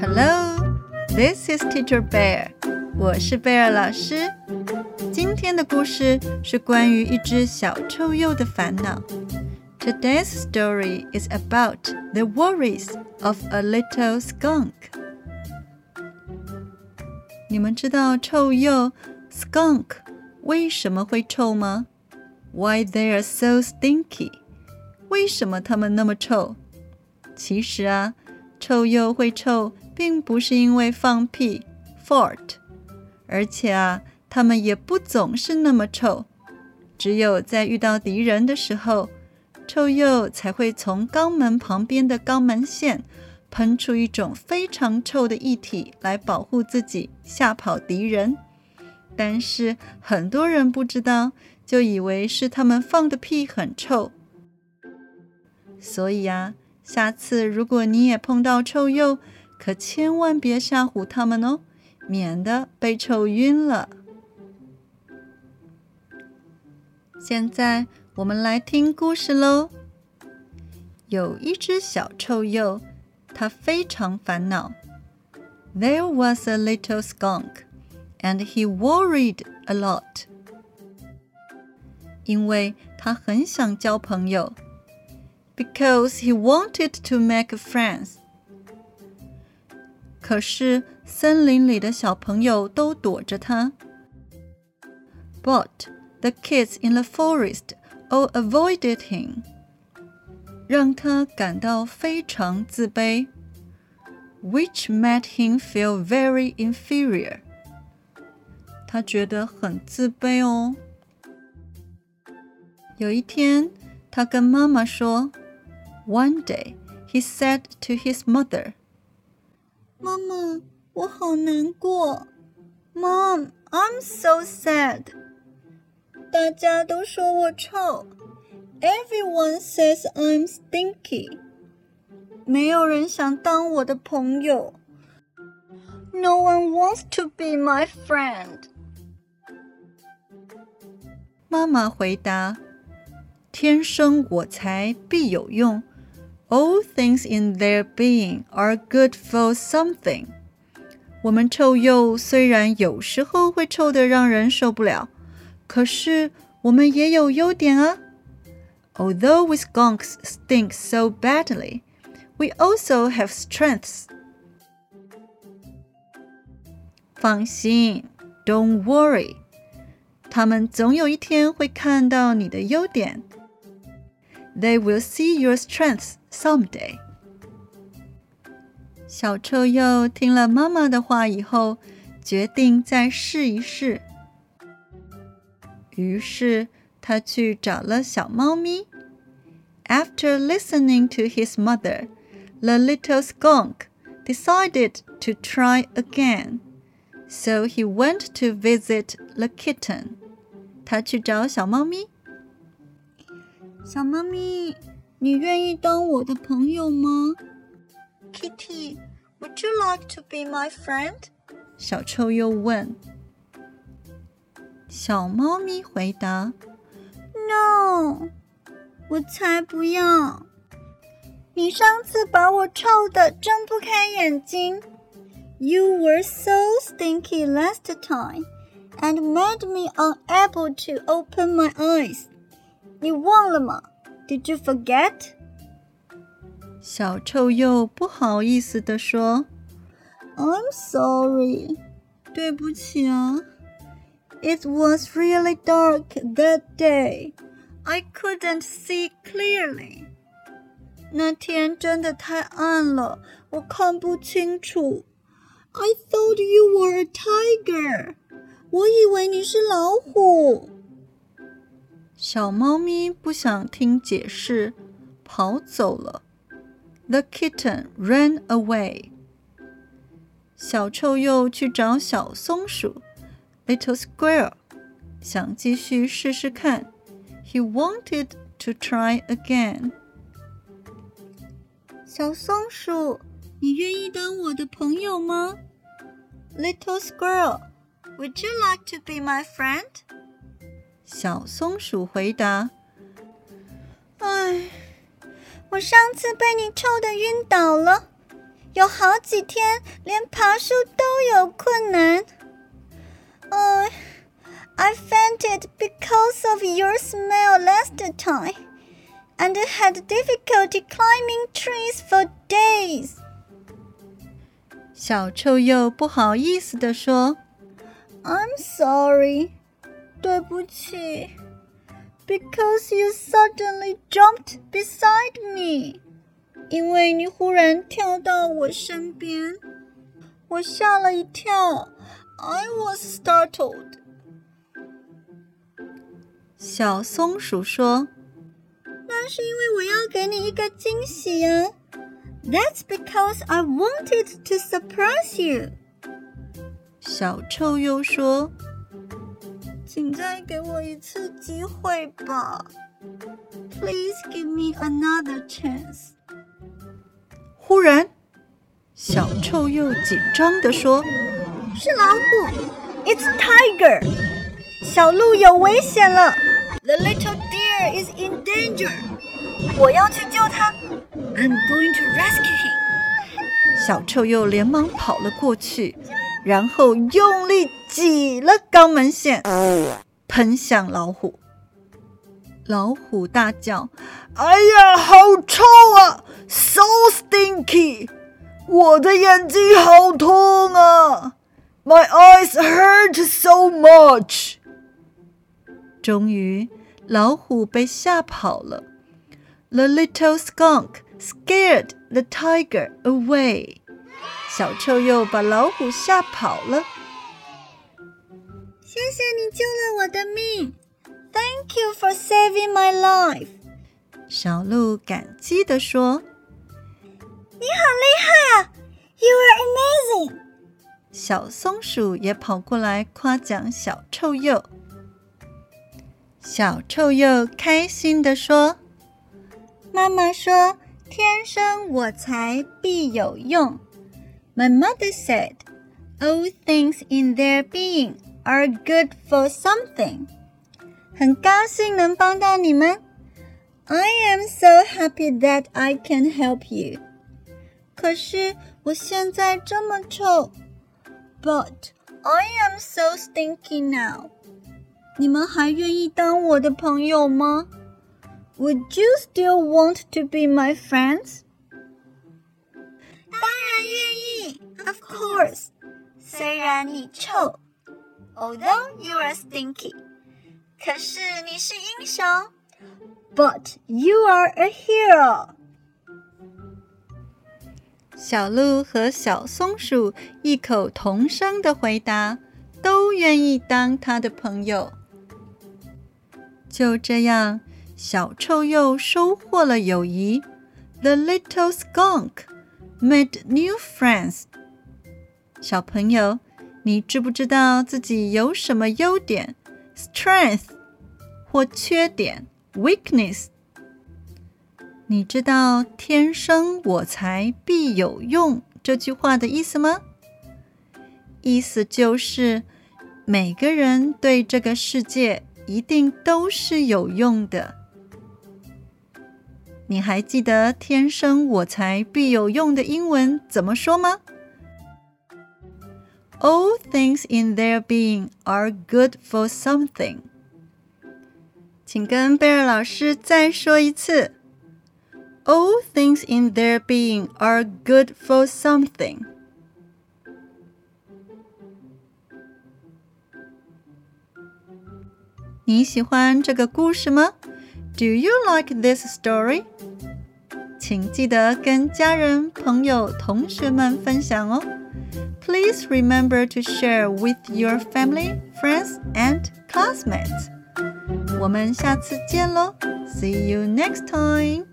Hello, this is Teacher Bear. 我是贝尔老师。今天的故事是关于一只小臭鼬的烦恼。Today's story is about the worries of a little skunk. 你们知道臭鼬 skunk 为什么会臭吗？Why they are so stinky? 为什么它们那么臭？其实啊，臭鼬会臭，并不是因为放屁 fart，而且啊，它们也不总是那么臭。只有在遇到敌人的时候， 臭鼬才会从肛门旁边的肛门腺喷出一种非常臭的液体来保护自己，吓跑敌人。但是很多人不知道，就以为是他们放的屁很臭。所以啊，下次如果你也碰到臭鼬，可千万别吓唬他们哦，免得被臭晕了。现在我们来听故事喽。有一只小臭鼬，它非常烦恼。There was a little skunk, and he worried a lot. 因为他很想交朋友。Because he wanted to make friends. 可是森林里的小朋友都躲着他。But the kids in the forest all avoided him. 让他感到非常自卑。Which made him feel very inferior. 他觉得很自卑哦。有一天，他跟妈妈说。One day, he said to his mother, 妈妈，我好难过。Mom, I'm so sad. 大家都说我臭。Everyone says I'm stinky. 没有人想当我的朋友。No one wants to be my friend. 妈妈回答：天生我材必有用。All things in their being are good for something。我们臭鼬虽然有时候会臭得让人受不了，可是我们也有优点啊。Although we skunks stink so badly, we also have strengths。放心，Don't worry，他们总有一天会看到你的优点。They will see your strengths someday。小臭鼬听了妈妈的话以后，决定再试一试。于是他去找了小猫咪。After listening to his mother, the little skunk decided to try again. So he went to visit the kitten. 他去找小猫咪。小猫咪，你愿意当我的朋友吗？Kitty, would you like to be my friend? 小臭鼬问。 小猫咪回答：No，我才不要！你上次把我臭的睁不开眼睛。You were so stinky last time and made me unable to open my eyes. 你忘了吗？Did you forget？小臭鼬不好意思地说：“I'm sorry，对不起啊。It was really dark that day. I couldn't see clearly。那天真的太暗了，我看不清楚。I thought you were a tiger。我以为你是老虎。”小猫咪不想听解释，跑走了。The kitten ran away。小臭鼬去找小松鼠 ，Little squirrel，想继续试试看。He wanted to try again。小松鼠，你愿意当我的朋友吗？Little squirrel, would you like to be my friend? 小松鼠回答：“哎，我上次被你臭得晕倒了，有好几天连爬树都有困难。哎，I fainted because of your smell last time, and had difficulty climbing trees for days.” 小臭鼬不好意思地说：“I'm sorry，对不起，because you suddenly jumped beside me，因为你忽然跳到我身边，我吓了一跳 ，I was startled。”小松鼠说：“那是因为我要给你一个惊喜呀。” That's because I wanted to surprise you。小臭鼬说：“请再给我一次机会吧，Please give me another chance。”忽然，小臭鼬紧张地说：“是老虎，It's tiger。小鹿有危险了，The little deer is in danger。我要去救它。” I'm going to rescue him。小臭鼬连忙跑了过去，然后用力挤了肛门腺，喷向老虎。老虎大叫：“哎呀，好臭啊！So stinky！我的眼睛好痛啊 ！My eyes hurt so much。”终于，老虎被吓跑了。The little skunk scared the tiger away。小臭鼬把老虎吓跑了。谢谢你救了我的命，Thank you for saving my life。小鹿感激地说：“你好厉害啊，You are amazing。” 小松鼠也跑过来夸奖小臭鼬。小臭鼬开心地说。妈妈说：“天生我材必有用。” My mother said, "All things in their being are good for something." 很高兴能帮到你们。I am so happy that I can help you. 可是我现在这么臭。But I am so stinky now. 你们还愿意当我的朋友吗？Would you still want to be my friends? 当然愿意，Of course。虽然你臭，Although you are stinky，可是你是英雄，But you are a hero。 小鹿和小松鼠异口同声的回答，都愿意当他的朋友。就这样。小臭鼬收获了友谊。The little skunk made new friends。小朋友，你知不知道自己有什么优点？Strength 或缺点？Weakness。你知道“天生我材必有用”这句话的意思吗？意思就是每个人对这个世界一定都是有用的。你还记得“天生我材必有用”的英文怎么说吗？All things in their being are good for something。请跟贝尔老师再说一次。All things in their being are good for something。你喜欢这个故事吗？Do you like this story? 请记得跟家人、朋友、同学们分享哦。Please remember to share with your family, friends, and classmates. 我们下次见喽！See you next time.